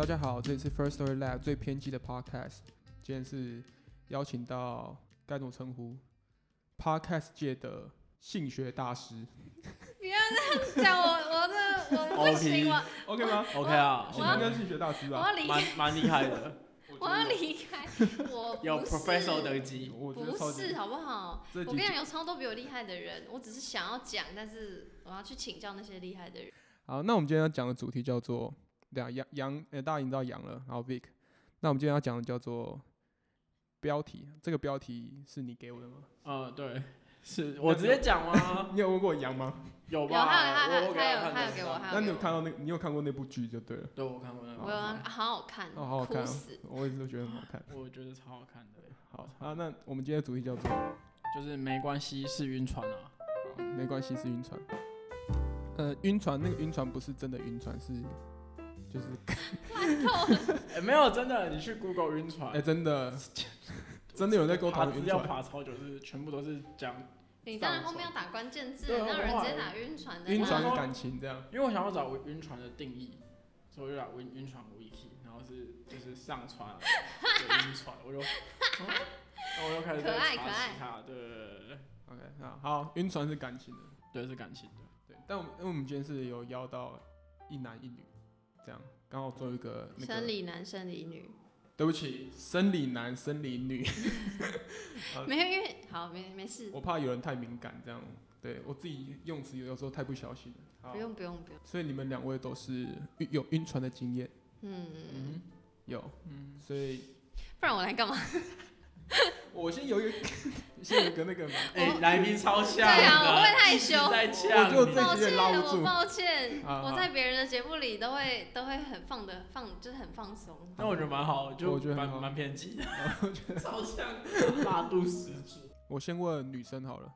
大家好，这里是 First Story Lab 最偏激的 Podcast。今天是邀请到该怎么称呼？Podcast 界的性学大师不要这样讲，我我的我不行，我，OK 吗？OK 啊，应该是性学大师吧？我要离开，蛮蛮厉害的，我要离开，我有 professor 等级。我不是好不好？我跟你讲，有超多比我厉害的人，我只是想要讲，但是我要去请教那些厉害的人。好，那我们今天要讲的主题叫做，对啊，杨杨，呃，大家已经知道杨了，然后 Vic，那我们今天要讲的叫做标题，这个标题是你给我的吗？嗯，对，是我直接讲吗？你有问过杨吗？有，有吧？他有他我我给他有他有给我，他那你有看到那个？你有看过那部剧就对了。对，我看过那个，我有啊好好看，哦，好好看我也是觉得很好看。我觉得超好看的，好啊，那我们今天的主题叫做，就是没关系，是晕船啊。好没关系，是晕船。呃，晕船那个晕船不是真的晕船，是就是烂透了，哎，没有，真的，你去 Google 晕船哎、，真的 真的有人在跟我讨爬资料论晕船。爬超久，是全部都是讲，你当然后面要打关键字，对啊哪有人直接打晕船的？晕船感情这样，因为我想要找晕船的定义，所以我就打晕晕船 wiki，然后是就是上船的晕船，我就，嗯然后我又开始在查可爱可爱其他，对对对对对 OK，那，好，晕船是感情的，对，是感情的。对。但我们因为我们今天是有邀到一男一女，这样刚好做一个那个，生理男生理女，对不起，生理男生理女，好 没有因为好没没事，我怕有人太敏感，这样，对我自己用词有时候太不小心。了。不，用不用不用，所以你们两位都是有晕船的经验，嗯，嗯有，嗯，所以不然我来干嘛？我先有一个，先有一个那个嘛，哎、来宾超像对啊，我会，害羞。在呛我就你抱歉，不住。我抱歉，我在别人的节目里都会都会很放的放，就是很放松。那我觉得蛮好，就我觉得蛮蛮偏激的，超像大度十足。我先问女生好了，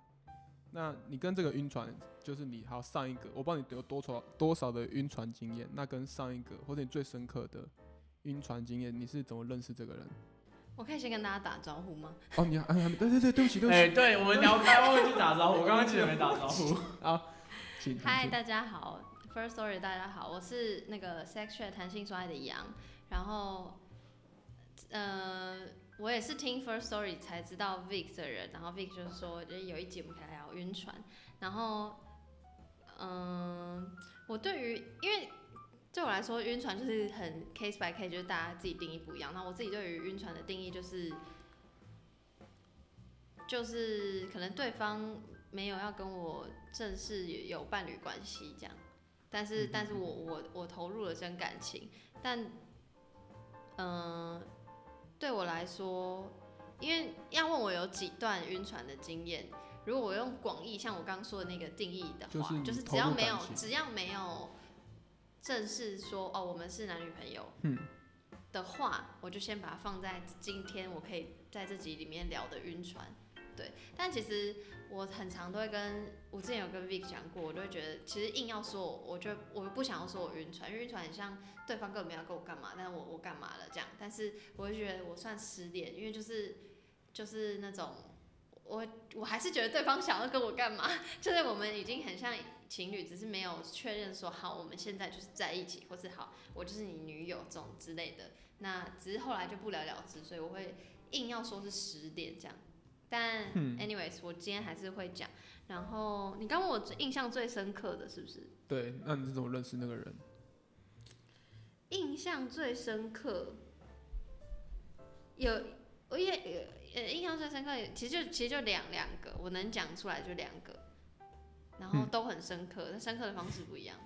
那你跟这个晕船，就是你还有上一个，我不知道你有多少多少的晕船经验，那跟上一个或者你最深刻的晕船经验，你是怎么认识这个人？我可以先跟大家打招呼吗？哦，你还还没对对对，对不起对不起哎、起，对，我们聊开忘记打招呼，我刚刚记得没打招呼。好请嗨，大家好，First Story，大家好，我是那个 Sexual 弹性说爱的杨，然后呃，我也是听 First Story 才知道 Vic 的人，然后 Vic 就是说，就是有一节目可以聊晕船，然后嗯、我对于因为。对我来说，晕船就是很 case by case，就是大家自己定义不一样。那我自己对于晕船的定义就是，就是可能对方没有要跟我正式有伴侣关系这样，但是但是我我我投入了真感情，但嗯、对我来说，因为要问我有几段晕船的经验，如果我用广义像我刚刚说的那个定义的话，就是就是只要没有只要没有正式说哦我们是男女朋友，嗯的话，我就先把它放在今天我可以在这集里面聊的晕船。对，但其实我很常都会跟我之前有跟 Vic 讲过，我都会觉得其实硬要说我，我就我不想要说我晕船，因为晕船很像对方根本没有跟我干嘛，但是我我干嘛了这样，但是我会觉得我算失恋，因为就是就是那种我我还是觉得对方想要跟我干嘛，就是我们已经很像情侣，只是没有确认说好我们现在就是在一起，或是好我就是你女友这种之类的。那只是后来就不了了之，所以我会硬要说是十点这样。但嗯 anyways，我今天还是会讲。然后你刚问我印象最深刻的是不是？对，那你是怎么认识那个人？印象最深刻，有我也呃印象最深刻，其实就其实就两两个，我能讲出来就两个，然后嗯都很深刻，但深刻的方式不一样。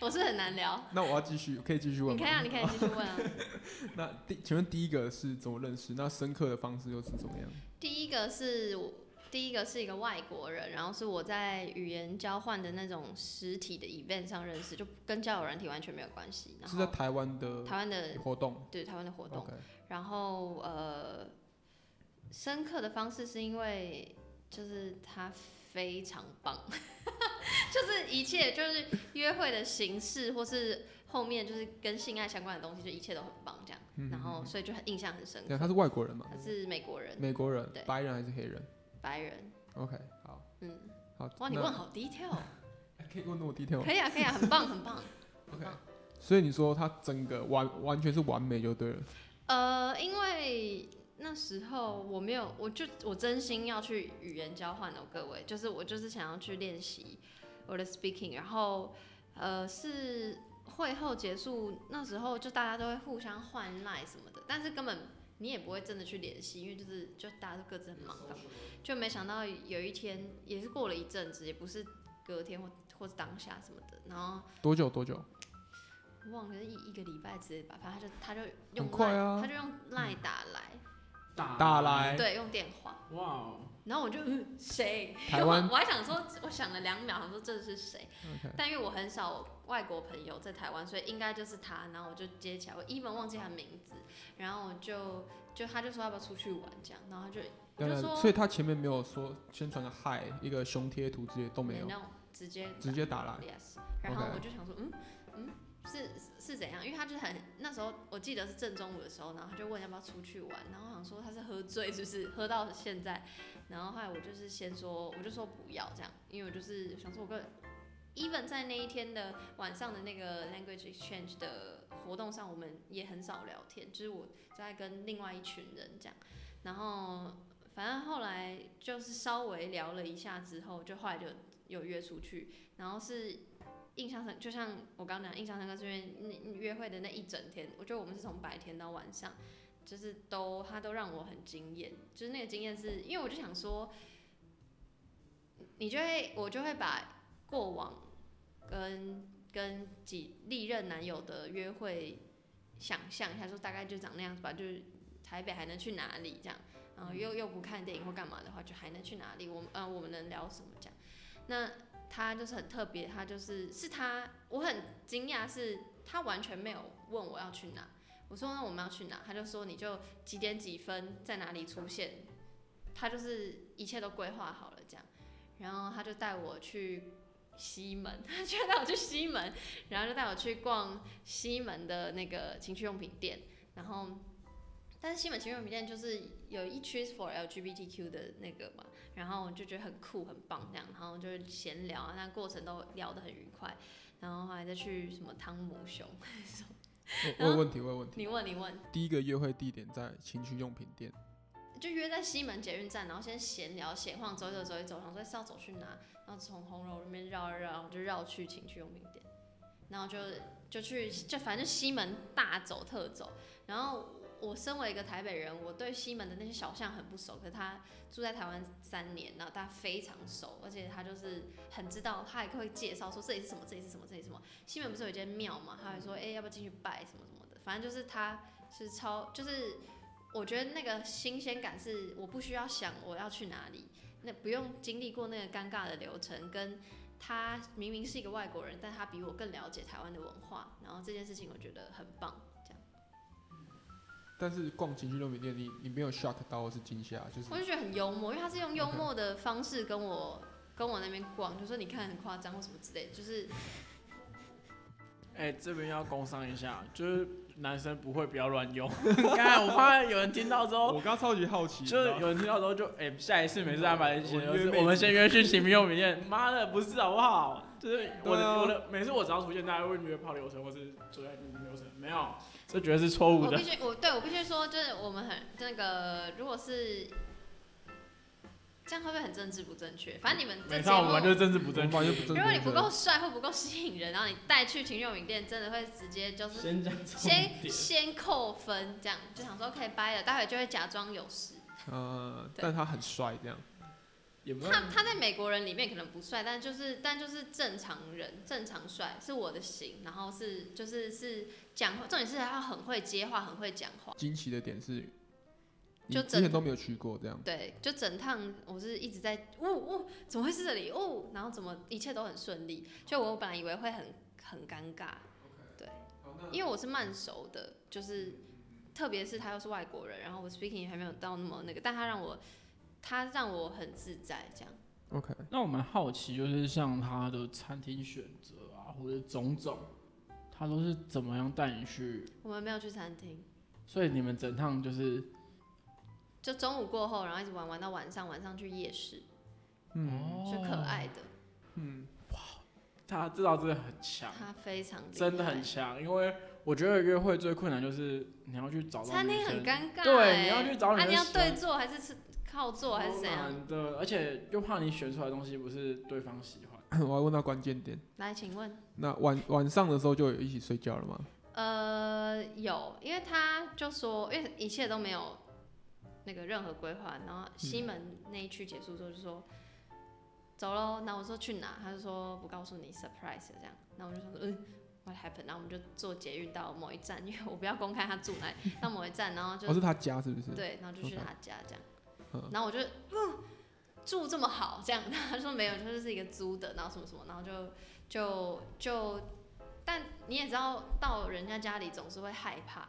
我是很难聊，那我要继续，可以继续问？你可以啊，你可以继续问啊。那第请问第一个是怎么认识？那深刻的方式又是怎么样？第一个是我，第一个是一个外国人，然后是我在语言交换的那种实体的 event 上认识，就跟交友软体完全没有关系。然后是在台湾的台湾的活动对台湾的活动然后呃，深刻的方式是因为就是他非常棒，就是一切就是约会的形式或是后面就是跟性爱相关的东西，就一切都很棒这样。嗯然后所以就很印象很深对，刻。他是外国人嘛？他是美国人，美国人对，白人还是黑人白人，？OK，好，嗯，好。哇，你问好 detail，可以问那么 detail 吗可以啊，可以啊，很棒，很棒。OK，所以你说他整个完完全是完美就对了。呃，因为那时候我没有，我就我真心要去语言交换哦，各位，就是我就是想要去练习我的 speaking，然后呃是会后结束那时候就大家都会互相换 line 什么的，但是根本你也不会真的去联系，因为就是就大家都各自很忙就没想到有一天也是过了一阵子，也不是隔天或或是当下什么的，然后多久多久？忘了一一个礼拜之类吧，反正他就他就用快 line，啊他就用 line 打来。打打来。对，用电话，哇哦，然后我就嗯谁？台湾？我我还想说，我想了两秒，想说这是谁。但因为我很少外国朋友在台湾，所以应该就是他。然后我就接起来，我 even 忘记他名字，然后我就就他就说要不要出去玩这样，然后他就就说所以他前面没有说宣传的嗨一个熊贴图这些都没有，直接直接打来。yes，然后我就想说，嗯嗯，是是怎样？因为他就很那时候我记得是正中午的时候，然后他就问要不要出去玩，然后我想说他是喝醉，就是喝到现在，然后后来我就是先说，我就说不要这样，因为我就是想说我跟 even 在那一天的晚上的那个 language exchange 的活动上，我们也很少聊天，就是我在跟另外一群人这样，然后反正后来就是稍微聊了一下之后，就后来就有约出去，然后是印象深，就像我刚刚讲，印象深刻是因为那约会的那一整天，我觉得我们是从白天到晚上，就是都他都让我很惊艳，就是那个经验是因为我就想说，你就会我就会把过往跟跟几历任男友的约会想象一下，说大概就长那样子吧，就是台北还能去哪里这样，然后又又不看电影或干嘛的话，就还能去哪里？我们呃我们能聊什么这样？那他就是很特别，他就是是他，我很惊讶，是他完全没有问我要去哪。我说那我们要去哪？他就说你就几点几分在哪里出现，他就是一切都规划好了这样。然后他就带我去西门，他就带我去西门，然后就带我去逛西门的那个情趣用品店，然后。但是西门情趣用品店就是有一区 for LGBTQ 的那个嘛，然后就觉得很酷很棒这样，然后就是闲聊啊，那过程都聊得很愉快，然后后来再去什么汤姆熊，我我有问题，我有问题。你问你问，第一个约会地点在情趣用品店，就约在西门捷运站，然后先闲聊闲晃，走一走走一走，想说是要走去哪，然后从红楼那边绕一绕，就绕去情趣用品店，然后就就去就反正西门大走特走，然后。我身为一个台北人，我对西门的那些小巷很不熟。可是他住在台湾三年，然后他非常熟，而且他就是很知道，他还会介绍说这里是什么，这里是什么，这里什么。西门不是有一间庙嘛？他还说，哎、要不要进去拜什么什么的。反正就是他是超，就是我觉得那个新鲜感是我不需要想我要去哪里，那不用经历过那个尴尬的流程，跟他明明是一个外国人，但他比我更了解台湾的文化，然后这件事情我觉得很棒。但是逛情趣用品店，你你没有 shock 到或是惊吓，就是我就觉得很幽默，因为他是用幽默的方式跟我跟我那边逛，就说你看很夸张或什么之类，就是哎、这边要工商一下，就是男生不会不要乱用。刚才我怕有人听到之后，我刚超级好奇，就是有人听到之后就哎、下一次每次安排的行程我约妹子就是我们先约去情趣用品店。妈的，不是好不好？就是我的、对啊我的每次我只要出现，大家会约炮流程或是做在流程，没有，这绝对是错误的我必。须我对我必须说，就是我们很那个，如果是这样会不会很政治不正确？反正你们这没节错，我们就是目。政治不正确。如果你不够帅或不够吸引人，然后你带去情趣用品店，真的会直接就是先讲先。先扣分，这样就想说可以掰了，待会就会假装有事。呃，但他很帅这样。也不他他在美国人里面可能不帅，但就是但就是正常人，正常帅是我的型，然后是就是是讲话，重点是他很会接话，很会讲话。惊奇的点是，就之前都没有去过这样。对，就整趟我是一直在，呜、呜、怎么会是这里？哦，然后怎么一切都很顺利？就我本来以为会很很尴尬，对，因为我是慢熟的，就是特别是他又是外国人，然后我 speaking 还没有到那么那个，但他让我他让我很自在，这样。OK，那我们好奇，就是像他的餐厅选择啊，或者种种，他都是怎么样带你去？我们没有去餐厅，所以你们整趟就是就中午过后，然后一直玩玩到晚上，晚上去夜市，嗯，哦就可爱的。嗯，哇他这招真的很强，他非常真的很强，因为我觉得约会最困难就是你要去找到餐厅很尴尬、欸，对，你要去找啊，你要对坐还是是靠做还是怎样？难的，而且又怕你选出来的东西不是对方喜欢。我要问到关键点，来，请问，那晚晚上的时候就有一起睡觉了吗？呃，有，因为他就说，因为一切都没有那个任何规划，然后西门那一区结束之后就说、走喽，那我说去哪？他就说不告诉你，surprise 这样，那我就想说，嗯。What happened？然后我们就坐捷运到某一站，因为我不要公开他住哪里，到某一站，然后就哦，是他家是不是？对，然后就去他家这样，嗯然后我就嗯住这么好这样，他说没有，他就是一个租的，然后什么什么，然后就就就，但你也知道，到人家家里总是会害怕。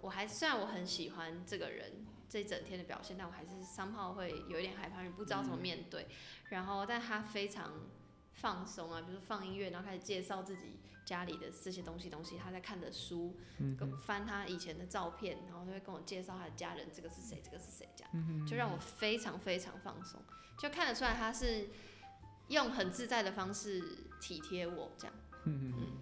我还虽然我很喜欢这个人这一整天的表现，但我还是 somehow 会有一点害怕，你不知道怎么面对。然后，但他非常放松啊，比如说放音乐，然后开始介绍自己家里的这些东西东西，他在看的书，嗯跟翻他以前的照片，然后就会跟我介绍他的家人，这个是谁，这个是谁，这样。嗯就让我非常非常放松，就看得出来他是用很自在的方式体贴我，这样。嗯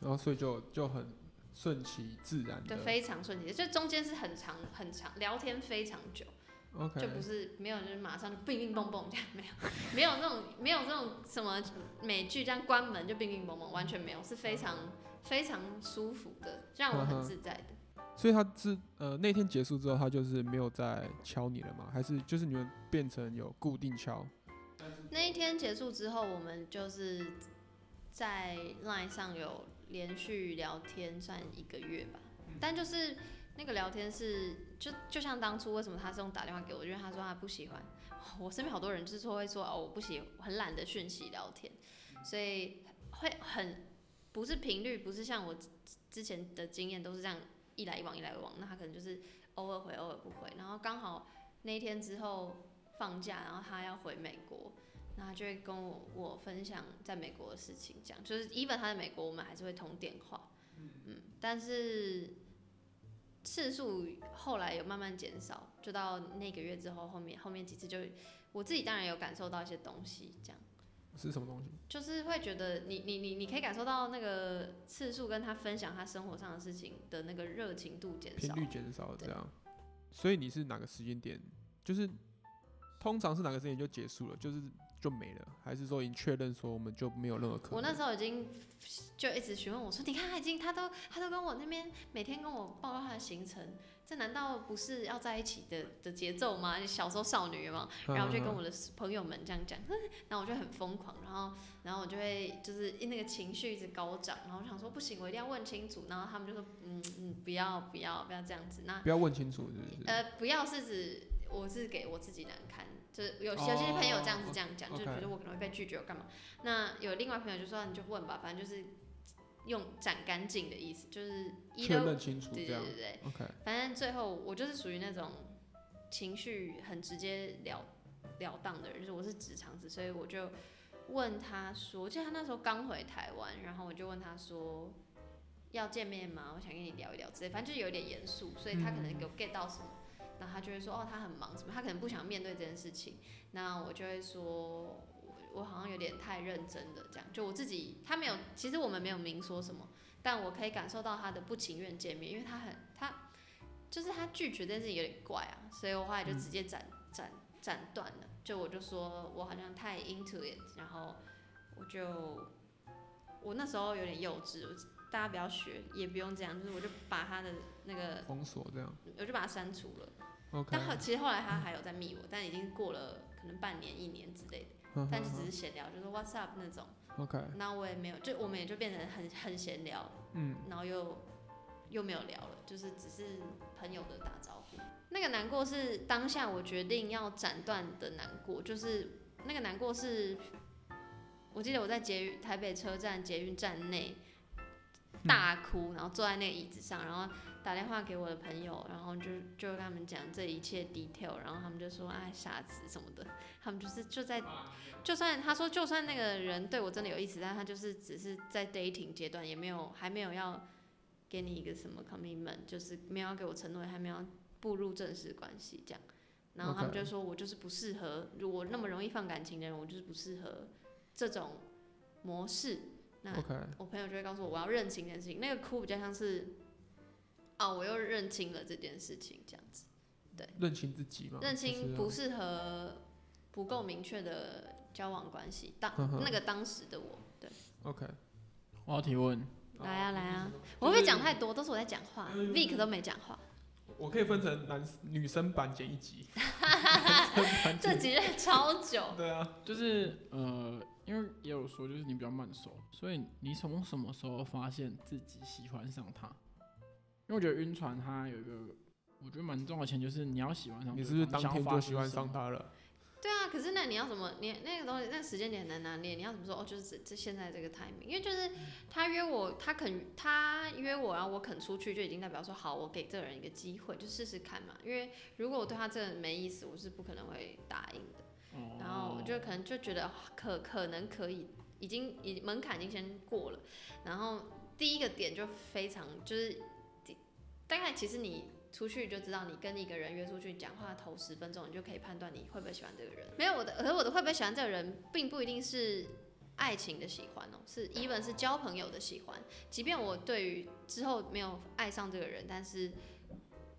然后所以就就很顺其自然的。就非常顺其，就中间是很长很长聊天非常久，，OK，就不是没有就是马上就乒乒蹦蹦这样，没有没有那种没有那种什么美剧这样关门就乒乒蹦蹦，完全没有，是非常非常舒服的，让我很自在的。所以他是呃那天结束之后，他就是没有再敲你了吗？还是就是你们变成有固定敲？那一天结束之后，我们就是在 LINE 上有连续聊天，算一个月吧。但就是那个聊天是就就像当初为什么他是用打电话给我，因为他说他不喜欢。我身边好多人就是说会说哦，我不喜很懒得讯息聊天，所以会很不是频率，不是像我之之前的经验都是这样一来一往一来一往，那他可能就是偶尔回偶尔不回，然后刚好那一天之后放假，然后他要回美国。那他就会跟我我分享在美国的事情，这样就是 even 他在美国，我们还是会通电话，嗯，但是次数后来有慢慢减少，就到那个月之后，后面后面几次就我自己当然有感受到一些东西，这样是什么东西？就是会觉得你你你你可以感受到那个次数跟他分享他生活上的事情的那个热情度减少，频率减少这样。所以你是哪个时间点？就是通常是哪个时间点就结束了，就是就没了，还是说已经确认说我们就没有任何可能？我那时候已经就一直询问我说：“你看，他已经他都他都跟我那边每天跟我报告他的行程，这难道不是要在一起的的节奏吗？你小时候少女嘛。”嗯，然后我就跟嗯我的朋友们这样讲，然后我就很疯狂，然后然后我就会就是那个情绪一直高涨，然后我想说不行，我一定要问清楚，然后他们就说：“嗯嗯，不要不要不要这样子。”那不要问清楚，是不是？呃，不要是指我是给我自己难堪，就是有有哦些朋友这样子这样讲，就是觉得我可能会被拒绝，我干嘛？那有另外朋友就说你就问吧，反正就是用斩干净的意思，就是一确都认清楚这样对对对。对，OK，反正最后我就是属于那种情绪很直接了了当的人，就是我是直肠子，所以我就问他说，我记得他那时候刚回台湾，然后我就问他说要见面吗？我想跟你聊一聊之类，反正就有点严肃，所以他可能有 get 到什么，然后他就会说哦他很忙什么，他可能不想面对这件事情，那我就会说我我好像有点太认真的这样，就我自己他没有，其实我们没有明说什么，但我可以感受到他的不情愿见面，因为他很他。就是他拒绝这件事情有点怪啊，所以我后来就直接斩斩斩断了。就我就说我好像太 into it，然后我就我那时候有点幼稚，我大家不要学，也不用这样，就是我就把他的那个封锁这样。我就把他删除了。OK，但后其实后来他还有在密我，但已经过了可能半年一年之类的，嗯但就只是闲聊，就是 What's up 那种。哼 OK，那我也没有，就我们也就变成很很闲聊，嗯，然后又又没有聊了，就是只是朋友的打招呼。那个难过是当下我决定要斩断的难过，就是那个难过是，我记得我在捷运台北车站捷运站内大哭，然后坐在那个椅子上，然后打电话给我的朋友，然后就就跟他们讲这一切 detail，然后他们就说哎傻子什么的，他们就是就在就算他说就算那个人对我真的有意思，但他就是只是在 dating 阶段，也没有还没有要给你一个什么 commitment，就是没有要给我承诺，还没有步入正式关系这样。然后他们就说我就是不适合，如果那么容易放感情的人，我就是不适合这种模式。那我朋友就会告诉我我要认清这件事情，那个哭比较像是，哦，我又认清了这件事情，这样子，对认清自己嘛，认清不适合不够明确的交往关系，当呵呵那个当时的我，对，OK。我要提问，来啊来啊哦，我会不会讲太多？都是我在讲话嗯，Vic 都没讲话，我可以分成男女生版剪一集，这集超久，对啊，就是呃，因为也有说，就是你比较慢熟，所以你从什么时候发现自己喜欢上他？因为我觉得晕船它有一个我觉得蛮重要的前提，就是你要喜欢上，你是不是当天就喜欢上他了？对啊，可是那你要什么？你那个东西，那个时间点很难拿捏。你要怎么说？哦，就是这这现在这个 timing，因为就是他约我，他肯他约我，然后我肯出去，就已经代表说好，我给这个人一个机会，就试试看嘛。因为如果我对他这个人没意思，我是不可能会答应的。哦然后我就可能就觉得可可能可以，已经已门槛已经先过了。然后第一个点就非常就是，第大概其实你出去就知道，你跟一个人约出去讲话头十分钟，你就可以判断你会不会喜欢这个人。没有我的，而我的会不会喜欢这个人，并不一定是爱情的喜欢哦，是 even 是交朋友的喜欢。即便我对于之后没有爱上这个人，但是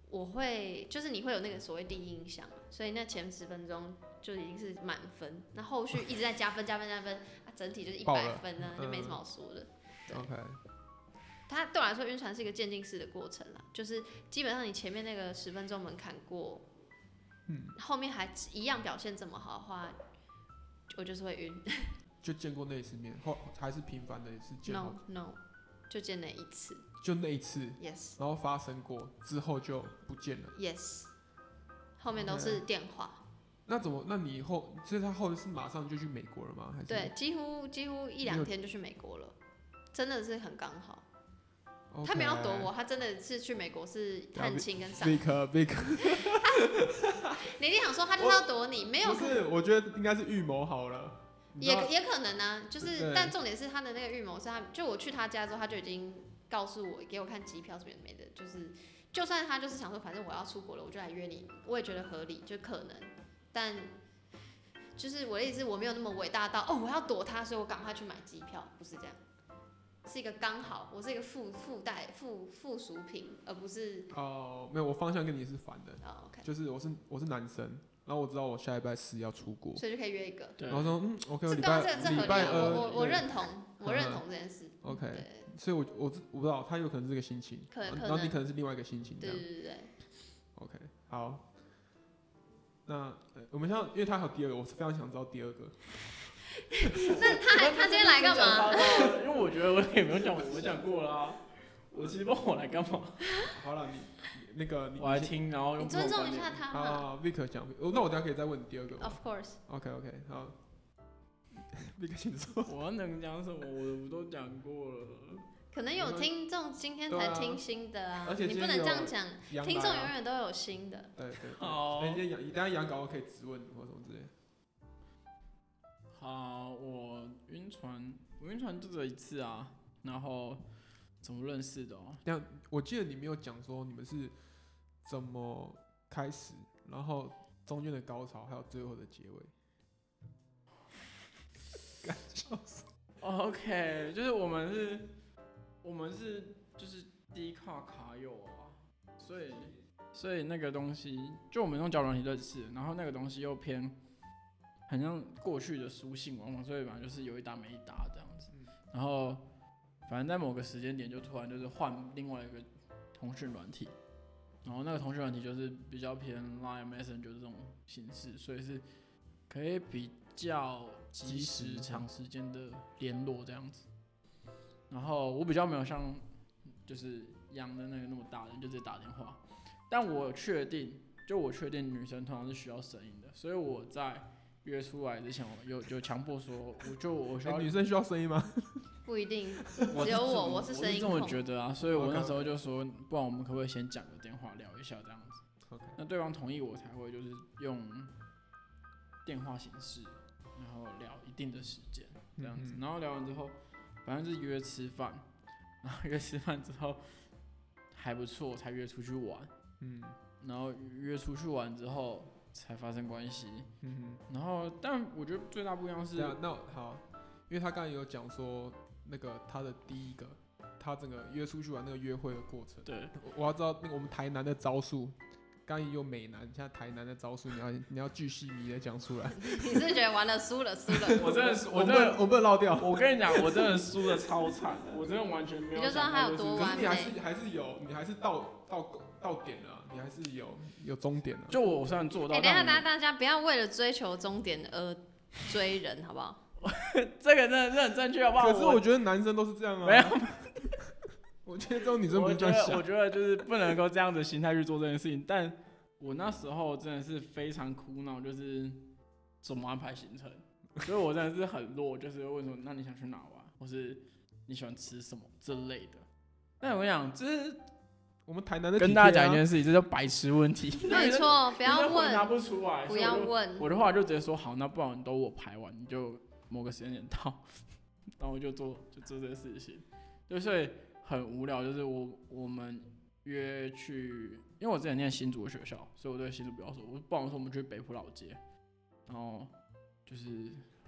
我会就是你会有那个所谓第一印象，所以那前十分钟就已经是满分，那后续一直在加分加分加分，啊，整体就是一百分呢，就没什嗯么好说的。对 OK，它对我来说，晕船是一个渐进式的过程啦，就是基本上你前面那个十分钟门槛过，嗯，后面还一样表现这么好的话，我就是会晕。就见过那一次面，后还是频繁的一次见 No，No，就见那一次。就那一次，Yes 然后发生过之后就不见了。Yes，后面都是电话。那怎么？那你以后，所以他后是马上就去美国了吗？还是？对，几乎几乎一两天就去美国了，真的是很刚好。他没有躲我，他真的是去美国是探亲跟上。Vic Vic，你一定想说他就是要躲你，没有不是，我觉得应该是预谋好了。也也可能啊，就是，但重点是他的那个预谋是他，就我去他家之后，他就已经告诉我，给我看机票什么也没的，就是，就算他就是想说，反正我要出国了，我就来约你，我也觉得合理，就可能，但就是我的意思我没有那么伟大到哦，我要躲他，所以我赶快去买机票，不是这样，是一个刚好，我是一个附附带附附属品，而不是哦，没有，我方向跟你是反的，哦 OK，就是我是我是男生，然后我知道我下礼拜四要出国，所以就可以约一个，对。然后说嗯，OK，这礼拜当然这这合礼拜理啊，我我我认同，我认嗯同这件事，OK，对。所以我我我不知道他有可能是这个心情，可能。然后你可能是另外一个心情这样。对对对对。，OK，好。那呃我们现在，因为他还有第二个，我是非常想知道第二个。那他还他今天来干嘛？因为我觉得我也没有讲，我讲过了啊。我其实不知道我来干嘛，好了，你你那个你我来听，然后你尊重一下他嘛。啊，Vic 讲，哦那我等下可以再问你第二个吗 Of course，？OK OK，好，Vic 请说。我能讲什么，我我都讲过了。可能有听众今天才听新的啊，而且你不能这样讲，听众永远都有新的。对对对，好那今天杨，等下杨稿可以质问或什么之类的。好，我晕船，我晕船就这一次啊。然后怎么认识的哦？这样，我记得你没有讲说你们是怎么开始，然后中间的高潮，还有最后的结尾。干笑死！OK，就是我们是，我们是就是低卡卡友啊，所以所以那个东西，就我们用交友软体认识，然后那个东西又偏很像过去的书信往往，所以反正就是有一搭没一搭这样子嗯。然后反正在某个时间点就突然就是换另外一个通讯软体，然后那个通讯软体就是比较偏 Line Messenger 这种形式，所以是可以比较及时、长时间的联络这样子。然后我比较没有像就是养的那个那么大人，就直接打电话。但我确定，就我确定女生通常是需要声音的，所以我在约出来之前，我有有强迫说，我就我需要哎女生需要声音吗？不一定，只有我，我是声音这么控。觉得啊，所以我那时候就说，不然我们可不可以先讲个电话聊一下这样子？那对方同意我才会就是用电话形式，然后聊一定的时间这样子，嗯嗯然后聊完之后，反正是约吃饭，然后约吃饭之后还不错，才约出去玩，嗯。然后约出去玩之后才发生关系，嗯然后但我觉得最大不一样，是对啊，那好，因为他刚才有讲说那个他的第一个，他整个约出去玩那个约会的过程。对，我我要知道那个我们台南的招数，刚也有美男，现在台南的招数，你要你要巨细靡的讲出来。你是觉得完了输了输了，我真的是，我 我真的，我不能漏掉。我跟你讲，我真的输的超惨，我真的完全没有你就知道他有多可是你还完美是还是有，你还是到到到点了啊，你还是有有终点的。就我虽然做到，哎、等一下，大家大家不要为了追求终点而追人，好不好？这个真的是很正确，好不好？可是我觉得男生都是这样啊。没有，我觉得这种女生不这样，觉得我。觉得就是不能够这样的心态去做这件事情。但我那时候真的是非常苦恼，就是怎么安排行程，所以我真的是很弱，就是问说，那你想去哪玩，或是你喜欢吃什么之类的。但我跟你讲，就是我们台南的跟大家讲一件事情，这叫白痴问题。没错，不要问，不出来，不要问。我的话就直接说好，那不然都我排完，你就某个时间点到，然后我就做就做这个事情，就所以很无聊。就是我我们约去，因为我之前念新竹的学校，所以我对新竹比较熟。我不然说我们去北浦老街，然后就是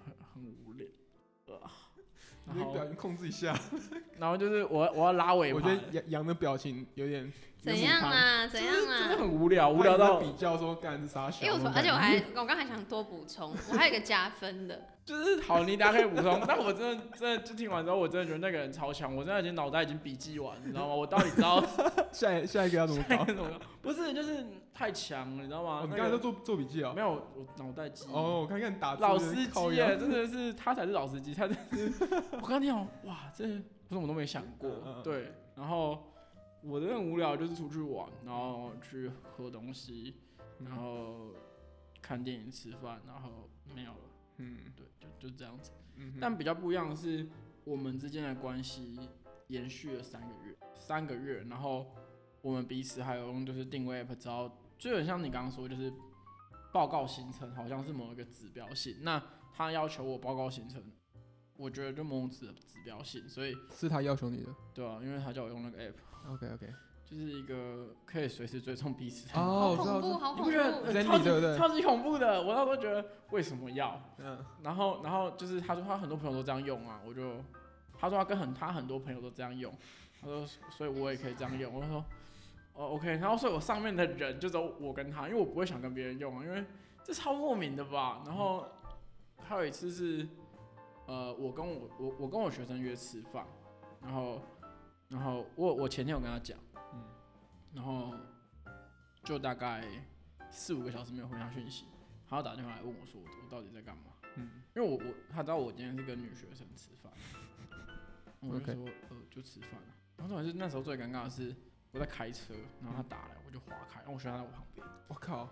很很无聊，你的表情控制一下。然后就是我我要拉尾我盘，觉得杨杨的表情有点怎样啊？怎样真的啊？很无聊，无聊到比较说干是啥小因为我那种感觉。而且我还我刚还想多补充，我还有一个加分的，就是好，你大家可以补充。但我真的真的就听完之后，我真的觉得那个人超强，我真的已经脑袋已经笔记完，你知道吗？我到底知道 下一下一个要怎么搞？怎么搞？不是，就是太强了，你知道吗？哦你刚才在做做笔记啊没？有，我脑袋记。哦，我看看你打字老司机耶，真的是他才是老司机，他真是。我刚听到，哇，这我怎么都没想过。对，然后我的很无聊，就是出去玩，然后去喝东西，然后看电影、吃饭，然后没有了。嗯对，就就这样子。嗯，但比较不一样的是，我们之间的关系延续了三个月，三个月，然后我们彼此还有用就是定位 app 知道，就很像你刚刚说，就是报告行程，好像是某一个指标性。那他要求我报告行程，我觉得就某种指指标性，所以是他要求你的。对啊，因为他叫我用那个 app，OK OK。就是一个可以随时追踪彼此的。哦，好恐怖，我知道，好恐你不觉得超级对不对超级恐怖的？我那时候觉得为什么要？嗯，然后，然后就是他说他很多朋友都这样用啊，我就他说他跟很他很多朋友都这样用，他说所以我也可以这样用，我就说哦 OK，然后所以我上面的人就只有我跟他，因为我不会想跟别人用啊，因为这超莫名的吧。然后还有一次是呃我跟我我我跟我学生约吃饭，然后然后我我前天有跟他讲，嗯然后就大概四五个小时没有回他讯息，他要打电话来问我说我我到底在干嘛。嗯因为我我他知道我今天是跟女学生吃饭，我就说呃就吃饭了。然后重点是那时候最尴尬的是我在开车，然后他打来我就划开，然后我学生在我旁边，我靠，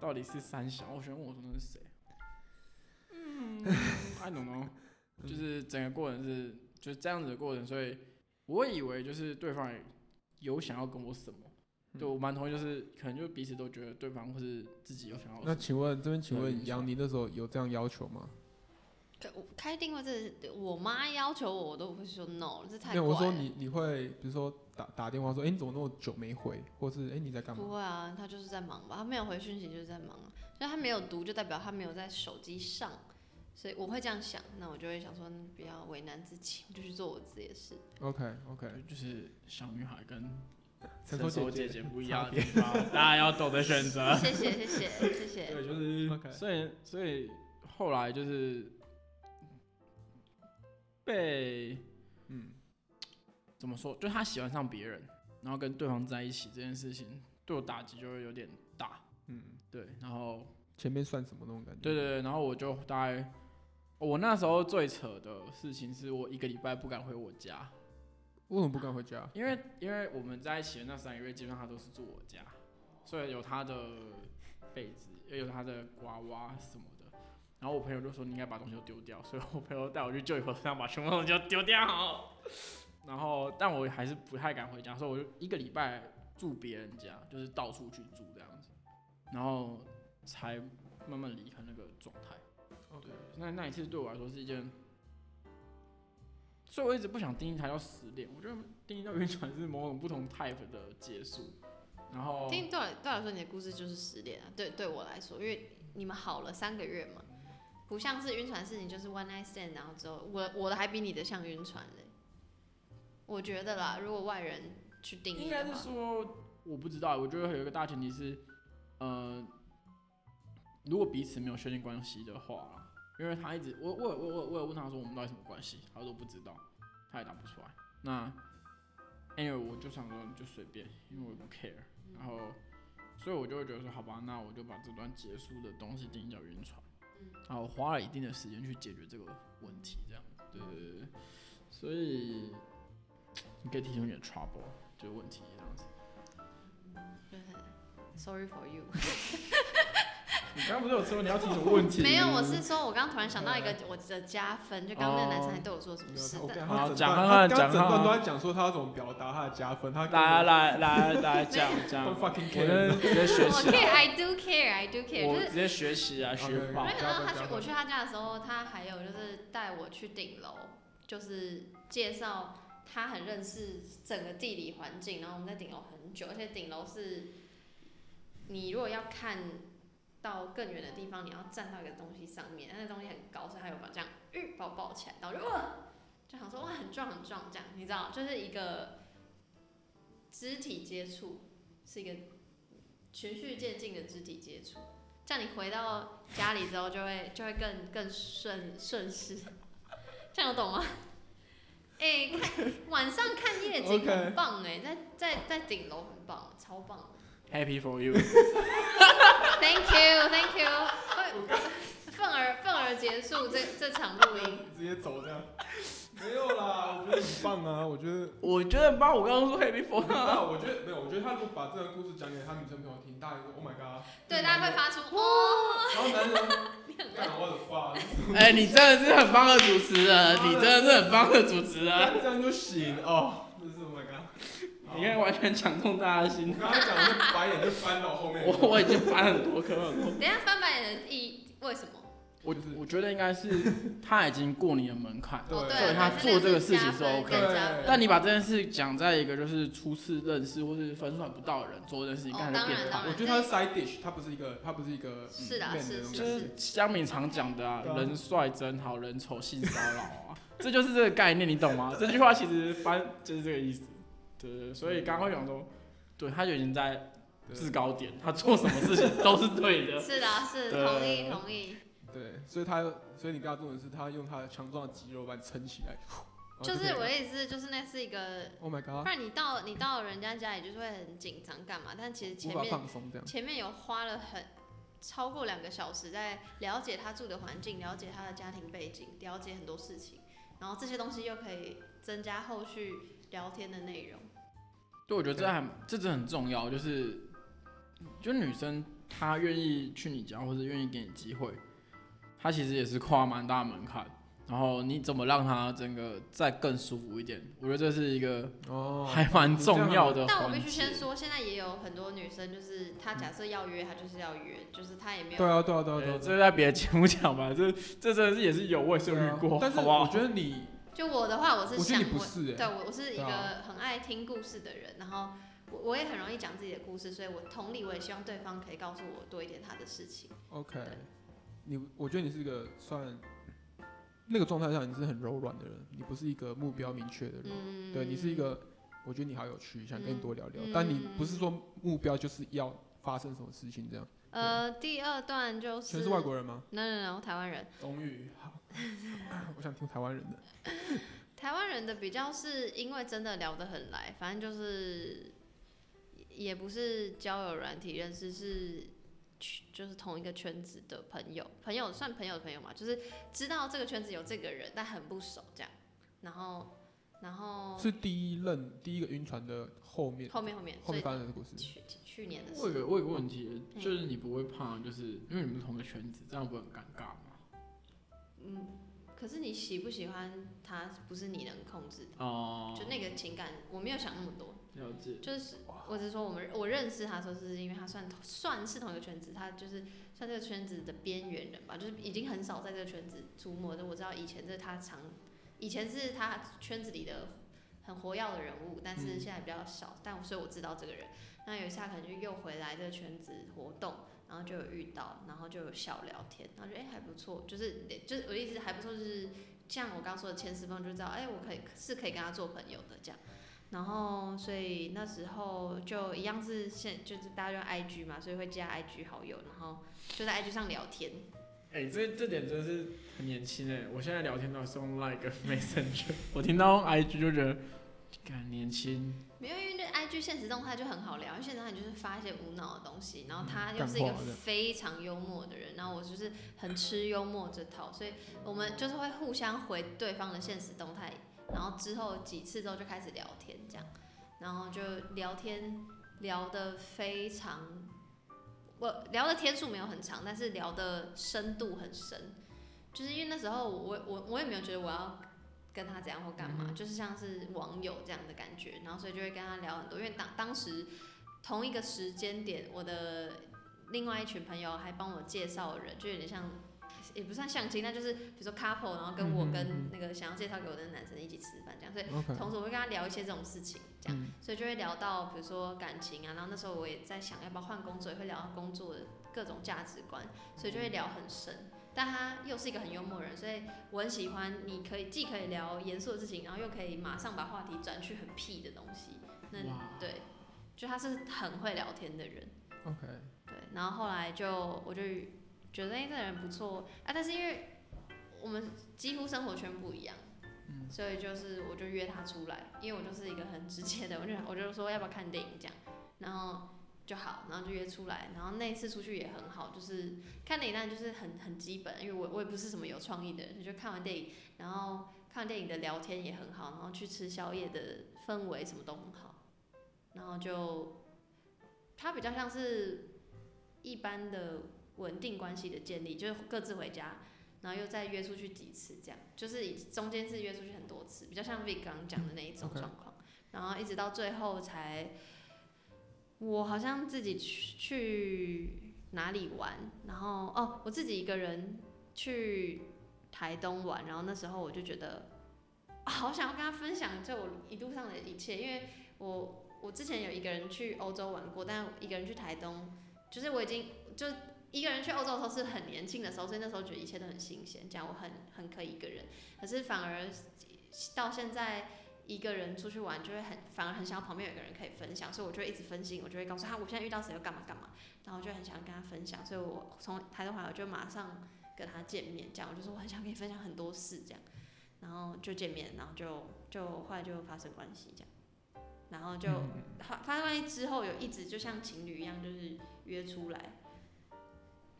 到底是三小？我学生问我说那是谁？嗯，I don't know，就是整个过程是就是这样子的过程，所以我以为就是对方有想要跟我什么。对，我蛮同意，就是可能就彼此都觉得对方或是自己有想要那。请问这边请问杨，你那时候有这样要求吗？开定位这，我妈要求我，我都不会说 no，这太没有，怪了。我说你你会比如说打打电话说，哎、你怎么那么久没回，或是哎、诶你在干嘛？不会啊，他就是在忙吧，他没有回讯息就是在忙啊，所以他没有读就代表他没有在手机上，所以我会这样想，那我就会想说嗯不要为难自己，就去做我自己的事。OK OK，就是小女孩跟成成熟姐姐不一样的地方，大家要懂得选择。谢谢谢谢谢谢。对，就是 OK 所以所以后来就是被嗯，怎么说，就他喜欢上别人，然后跟对方在一起这件事情，对我打击就会有点大。嗯，对，然后前面算什么那种感觉？对对对，然后我就大概，我那时候最扯的事情是我一个礼拜不敢回我家，为什么不敢回家？因为因为我们在一起的那三个月，基本上他都是住我家，所以有他的被子，也有他的娃娃什么的。然后我朋友就说你应该把东西都丢掉，所以我朋友带我去旧衣服上把全部东西都丢掉。然后但我还是不太敢回家，所以我就一个礼拜住别人家，就是到处去住这样子，然后才慢慢离开那个状态。OK，那那一次对我来说是一件，所以我一直不想定义它叫失恋，我觉得定义到晕船是某种不同 type 的结束。然后听对我对我来说，你的故事就是失恋啊。对对我来说，因为你们好了三个月嘛，不像是晕船是你就是 one night stand，然后之后我我的还比你的像晕船嘞。我觉得啦，如果外人去定义应该是，说，我不知道，我觉得有一个大前提是，呃，如果彼此没有确定关系的话，因为他一直，我我我我我有问他说我们到底什么关系，他说不知道，他也答不出来。那因为我就想说就随便，因为我不 care，然后所以我就会觉得说好吧，那我就把这段结束的东西定义叫晕船，然后我花了一定的时间去解决这个问题，这样，对对对对，所以你可以提出你的 trouble 这个问题这样子。就是 sorry for you。你刚刚不是有说你要提什么问题？没有，我是说我刚刚突然想到一个我的加分，就刚刚那个男生对我做什么事好讲看看他讲看看段都在讲说他要怎么表达他的加分，他来来来来讲 讲，Don't 我 fucking care 直接学我习 care 啊，I do care I do care，就是我直接学习啊，学爆没。想到他去我去他家的时候，他还有就是带我去顶楼，就是介绍他很认识整个地理环境，然后我们在顶楼很久，而且顶楼是你如果要看到更远的地方，你要站到一个东西上面，那个东西很高，所以他有把这样，嗯，把我抱起来，然后就哇，就想说哇很壮很壮这样，你知道，就是一个肢体接触，是一个循序渐进的肢体接触。这样你回到家里之后就会就会更更顺顺势，这样懂吗？哎、看晚上看夜景很棒哎、在在在顶楼很棒，超棒。Happy for you，Thank you, thank you 会。愤而愤而结束这这场录音。直接走这样。没有啦，我觉得很棒啊，我觉得。我觉得把我刚刚说 Happy for 我觉得没有，我觉得他如果把这个故事讲给他女生朋友听，大家就说 Oh my god，对，大家会发出哦，然后男生你很干我的发，哎，你真的是很棒的主持人，你真的是很棒的主持人，这样就行哦，真是 Oh my god。你看完全抢中大家的心。刚才讲的那白眼就翻到后面。我我已经翻很多科很多。等下翻白眼的意义为什么？我我觉得应该是他已经过你的门槛，对所以他做这个事情是 OK 但你把这件事讲在一个就是初次认识或是分算不到的人做这件事情，哦看就变态。我觉得他是 side dish，他不是一个，他不是一个是的是就是感觉江敏常讲的啊人帅真好，人丑性骚扰啊，这就是这个概念，你懂吗？这句话其实翻就是这个意思。对对对，所以刚刚会讲说，对，他就已经在制高点，他做什么事情都是对的。是的，是对同意同意。对，所以他，所以你跟他做的是，他用他的强壮的肌肉把你撑起来。就是我的意思，就是那是一个，，Oh my 不 god，然你到你到人家家里就是会很紧张干嘛？但其实前面放松这样。前面有花了很超过两个小时在了解他住的环境，了解他的家庭背景，了解很多事情，然后这些东西又可以增加后续聊天的内容。对，我觉得这还这真的很重要，就是就女生她愿意去你家，或者愿意给你机会，她其实也是跨蛮大的门槛。然后你怎么让她整个再更舒服一点？我觉得这是一个哦，还蛮重要的但我。必须先说，现在也有很多女生，就是她假设要约，她就是要约，就是她也没有对啊，对啊，对啊，对。这个在别的节目讲吧，这这真的是也是有，我也是有对啊遇过，但是？我觉得你，就我的话，我是想你不是对哎。我我是一个很爱听故事的人，然后我我也很容易讲自己的故事，所以我同理，我也希望对方可以告诉我多一点他的事情。OK，你我觉得你是一个算那个状态下你是很柔软的人，你不是一个目标明确的人。嗯，对你是一个，我觉得你好有趣，想跟你多聊聊。嗯但你不是说目标就是要发生什么事情这样。呃，第二段就是全是外国人吗？，no no no，台湾人，终于好，我想听台湾人的。台湾人的比较是因为真的聊得很来，反正就是也不是交友软体认识，是就是同一个圈子的朋友，朋友算朋友的朋友嘛，就是知道这个圈子有这个人，但很不熟这样，然后然后是第一任第一个晕船的后面，后面后面后面发生的故事。去去年的事我有，个我有个问题，嗯就是你不会怕，就是因为你们同个圈子，这样不会很尴尬吗？嗯，可是你喜不喜欢他不是你能控制的，哦，就那个情感我没有想那么多，了解。就是我只是说我们我认识他的时候，是因为他算算是同一个圈子，他就是算这个圈子的边缘人吧，就是已经很少在这个圈子出没的。我知道以前这他常，以前是他圈子里的很活跃的人物，但是嗯现在比较少。但所以我知道这个人。那有一次他可能就又回来这个圈子活动，然后就有遇到，然后就有小聊天，然后觉得哎、还不错，就是就是我的意思还不错，就是像我刚说的前十分就知道，哎、我可以是可以跟他做朋友的这样。然后，所以那时候就一样是现就是大家用 IG 嘛，所以会加 IG 好友，然后就在 IG 上聊天。哎、这这点真是很年轻哎！我现在聊天都是用 Like 跟 Messenger，我听到用 IG 就觉得，感年轻。IG 现实动态就很好聊，现实动态你就是发一些无脑的东西，然后嗯他又是一个非常幽默的人，然后我就是很吃幽默这套，所以我们就是会互相回对方的现实动态，然后之后几次之后就开始聊天这样，然后就聊天聊得非常，我聊的天数没有很长，但是聊的深度很深，就是因为那时候我我我也没有觉得我要跟他怎样或干嘛，嗯就是像是网友这样的感觉，然后所以就会跟他聊很多，因为当当时同一个时间点，我的另外一群朋友还帮我介绍人，就有点像。也不算相亲，那就是比如说 couple，然后跟我跟嗯那个想要介绍给我的男生一起吃饭这样，所以同时我会跟他聊一些这种事情，这样，嗯。所以就会聊到比如说感情啊，然后那时候我也在想要不要换工作，也会聊到工作的各种价值观，所以就会聊很深。但他又是一个很幽默的人，所以我很喜欢。你可以既可以聊严肃的事情，然后又可以马上把话题转去很屁的东西。那对，就他是很会聊天的人。OK，对，然后后来就我就觉得哎、这个人不错啊，但是因为我们几乎生活圈不一样，嗯所以就是我就约他出来，因为我就是一个很直接的，我就我就说要不要看电影这样，然后就好，然后就约出来，然后那一次出去也很好，就是看电影当然就是很很基本，因为我我也不是什么有创意的人，就看完电影，然后看完电影的聊天也很好，然后去吃宵夜的氛围什么都很好，然后就他比较像是一般的稳定关系的建立，就是各自回家，然后又再约出去几次，这样就是中间是约出去很多次，比较像 Vic 刚刚讲的那一种状况，然后一直到最后才，我好像自己去去哪里玩，然后哦，我自己一个人去台东玩，然后那时候我就觉得，好想要跟他分享就我一路上的一切，因为我我之前有一个人去欧洲玩过，但一个人去台东，就是我已经就一个人去欧洲的时候是很年轻的时候，所以那时候觉得一切都很新鲜，这样我很很可以一个人。可是反而到现在一个人出去玩，就会很反而很想要旁边有一个人可以分享，所以我就会一直分心，我就会告诉他我现在遇到谁要干嘛干嘛，然后就很想跟他分享，所以我从台东回来我就马上跟他见面，这样我就说我很想跟你分享很多事这样，然后就见面，然后就就后来就发生关系这样，然后就。发发生关系之后，有一直就像情侣一样，就是约出来，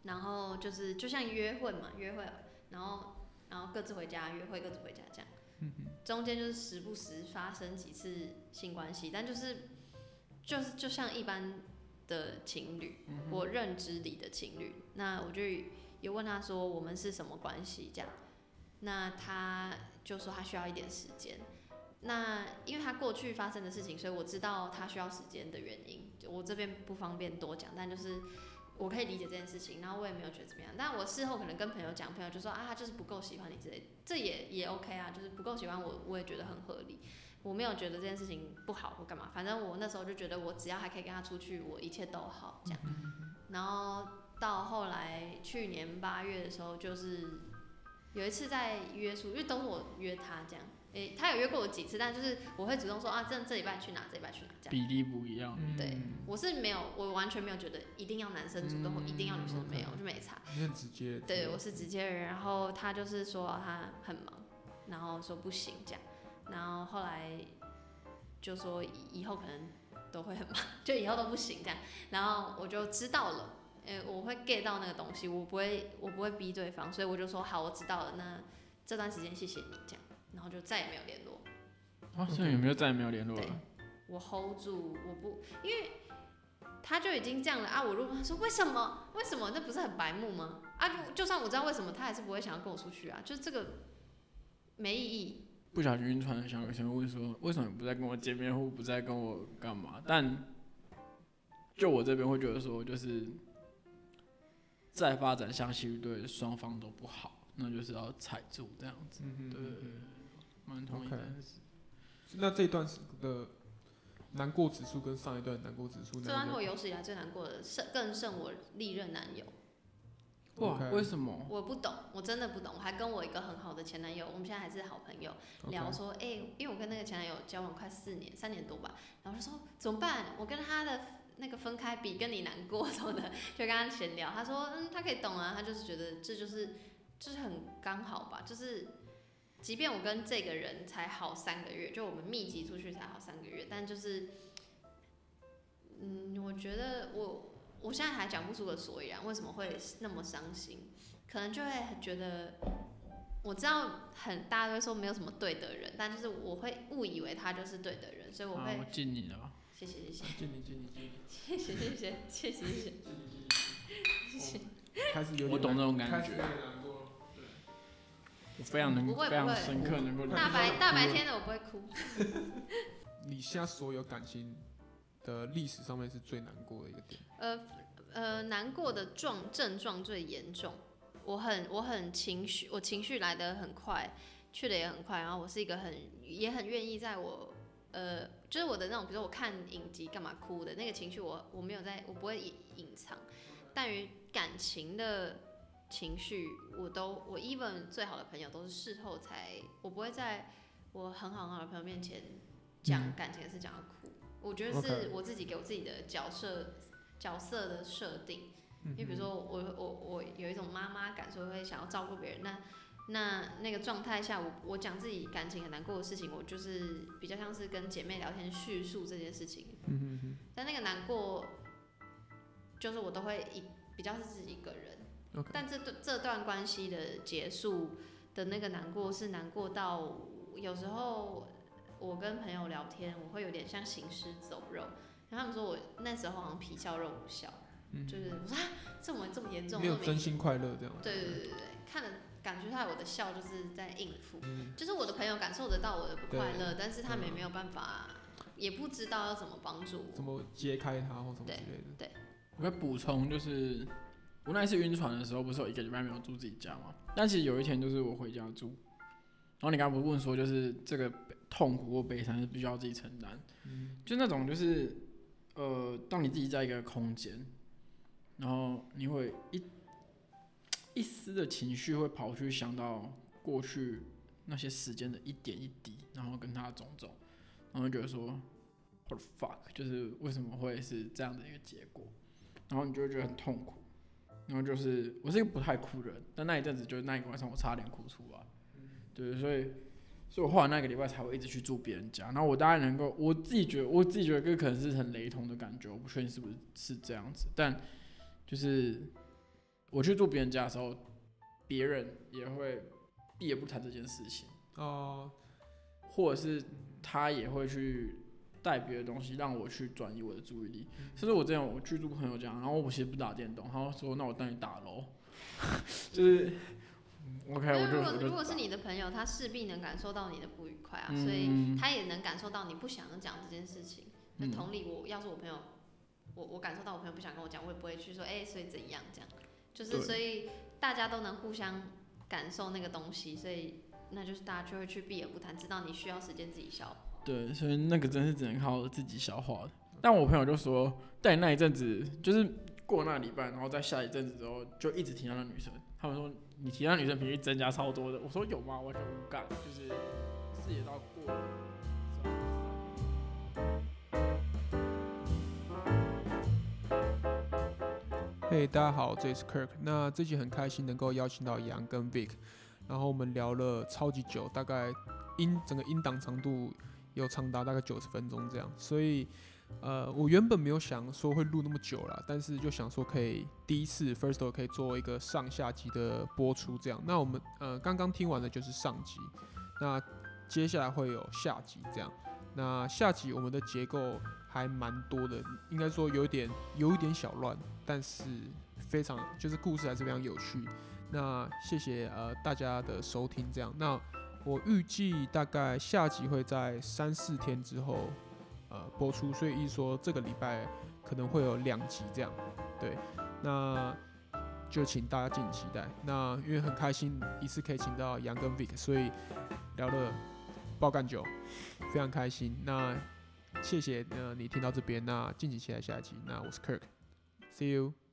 然后就是就像约会嘛，约会，然后然后各自回家，约会各自回家这样，中间就是时不时发生几次性关系，但就是就是就像一般的情侣，嗯我认知里的情侣，那我就有问他说我们是什么关系这样，那他就说他需要一点时间。那因为他过去发生的事情，所以我知道他需要时间的原因。我这边不方便多讲，但就是我可以理解这件事情，然后我也没有觉得怎么样。但我事后可能跟朋友讲，朋友就说啊，他就是不够喜欢你之类，这也也 OK 啊，就是不够喜欢我，我也觉得很合理。我没有觉得这件事情不好或干嘛，反正我那时候就觉得我只要还可以跟他出去，我一切都好这样。然后到后来去年八月的时候，就是有一次在约出，因为都是我约他这样，诶、他有约过我几次，但就是我会主动说啊，这这礼拜去哪，这礼拜去哪这样。比例不一样。嗯对我是没有，我完全没有觉得一定要男生主动或一定要女生，嗯没有就没差。你很直接。对，我是直接人，然后他就是说他很忙，然后说不行这样，然后后来就说以以后可能都会很忙，就以后都不行这样，然后我就知道了，呃，我会 get 到那个东西，我不会我不会逼对方，所以我就说好，我知道了，那这段时间谢谢你这样，然后就再也没有联络。啊，所以有没有再也没有联络了？我 hold 住，我不，因为他就已经这样了啊。我如果问他说为什么？为什么？那不是很白目吗？啊，就就算我知道为什么，他还是不会想要跟我出去啊。就是这个没意义。不小心晕船的小女生问说，为什么你不再跟我见面，或不再跟我干嘛？但就我这边会觉得说，就是再发展下去对双方都不好，那就是要踩住这样子。对蛮同意的 OK。那这一段时的难过指数跟上一段难过指数这段是我有史以来最难过的，胜更胜我历任男友。哇为什么？我不懂，我真的不懂。我还跟我一个很好的前男友，我们现在还是好朋友，聊说，哎、因为我跟那个前男友交往快四年，三年多吧，然后就说怎么办？我跟他的那个分开比跟你难过什么的，就跟他闲聊。他说，嗯，他可以懂啊，他就是觉得这就是就是很刚好吧，就是即便我跟这个人才好三个月，就我们密集出去才好三个月，但就是，嗯，我觉得我我现在还讲不出个所以然，为什么会那么伤心？可能就会觉得，我知道很大家都会说没有什么对的人，但就是我会误以为他就是对的人，所以我会啊我敬你了。谢谢谢谢敬你敬你敬你，谢谢谢谢谢谢谢谢谢谢。开始有点我懂那种感觉。我非常能不会非常不会深刻能够大。白大白天的我不会哭，你现在所有感情的历史上面是最难过的一个点。呃呃，难过的状症状最严重。我很我很情绪，我情绪来得很快，去的也很快。然后我是一个很也很愿意在我呃，就是我的那种，比如说我看影集干嘛哭的那个情绪我，我没有在，我不会隐隐藏。但于感情的情绪，我都我 even 最好的朋友都是事后才，我不会在我很好很好的朋友面前讲感情的事讲到哭。我觉得是我自己给我自己的角色角色的设定。嗯因为比如说我我我有一种妈妈感，所以会想要照顾别人。那那那个状态下，我我讲自己感情很难过的事情，我就是比较像是跟姐妹聊天叙述这件事情。嗯哼哼但那个难过，就是我都会一比较是自己一个人。但这段这段关系的结束的那个难过，是难过到有时候我跟朋友聊天，我会有点像行尸走肉。然后他们说我那时候好像皮笑肉不笑，嗯就是我说啊，这么这么严重，没有真心快乐这样。对对对对对，看了感觉出来我的笑就是在应付，嗯就是我的朋友感受得到我的不快乐，但是他们也没有办法，也不知道要怎么帮助我怎。么揭开它或什么之类的。对我会补充，就是我那一次晕船的时候，不是有一个礼拜没有住自己家吗？但其实有一天就是我回家住，然后你刚刚不是问说，就是这个痛苦或悲伤是必须要自己承担，嗯就那种就是呃，当你自己在一个空间，然后你会一一丝的情绪会跑去想到过去那些时间的一点一滴，然后跟他种种，然后就觉得说 what the fuck，就是为什么会是这样的一个结果，然后你就会觉得很痛苦，然后就是我是一个不太哭的人，但那一阵子就是那一个晚上我差点哭出来，对，所以。所以我后来那个礼拜才会一直去住别人家，然后我大概能够，我自己觉得，我自己觉得这可能是很雷同的感觉，我不确定是不是是这样子，但就是我去住别人家的时候，别人也会避而不谈这件事情，哦，或者是他也会去带别的东西让我去转移我的注意力，甚至我这样我去住朋友家，然后我其实不打电动，然后说那我带你打喽，就是嗯 OK 如果如果是你的朋友，他势必能感受到你的不愉快啊，嗯所以他也能感受到你不想讲这件事情。那嗯。同理，我要是我朋友，我我感受到我朋友不想跟我讲，我也不会去说，哎、所以怎样这样，就是所以大家都能互相感受那个东西，所以那就是大家就会去避而不谈，知道你需要时间自己消化。对，所以那个真是只能靠自己消化。但我朋友就说，在那一阵子，就是过那个礼拜，然后在下一阵子之后，就一直提到那女生。他们说你提到女生频率增加超多的，我说有吗？完全无感，就是视野到过了。嘿大家好，这里是 Kirk。那这集很开心能够邀请到杨跟 Vic，然后我们聊了超级久，大概音整个音档长度有长达大概九十分钟这样，所以呃，我原本没有想说会录那么久啦，但是就想说可以第一次 First o 可以做一个上下集的播出这样。那我们呃刚刚听完的就是上集，那接下来会有下集这样。那下集我们的结构还蛮多的，应该说有点有一点小乱，但是非常就是故事还是非常有趣。那谢谢呃大家的收听，这样。那我预计大概下集会在三四天之后呃播出，所以一说这个礼拜可能会有两集这样。对，那就请大家敬请期待。那因为很开心一次可以请到杨跟 Vic，所以聊了爆干酒，非常开心。那谢谢呃你听到这边，那敬请期待下一集。那我是 Kirk，See you。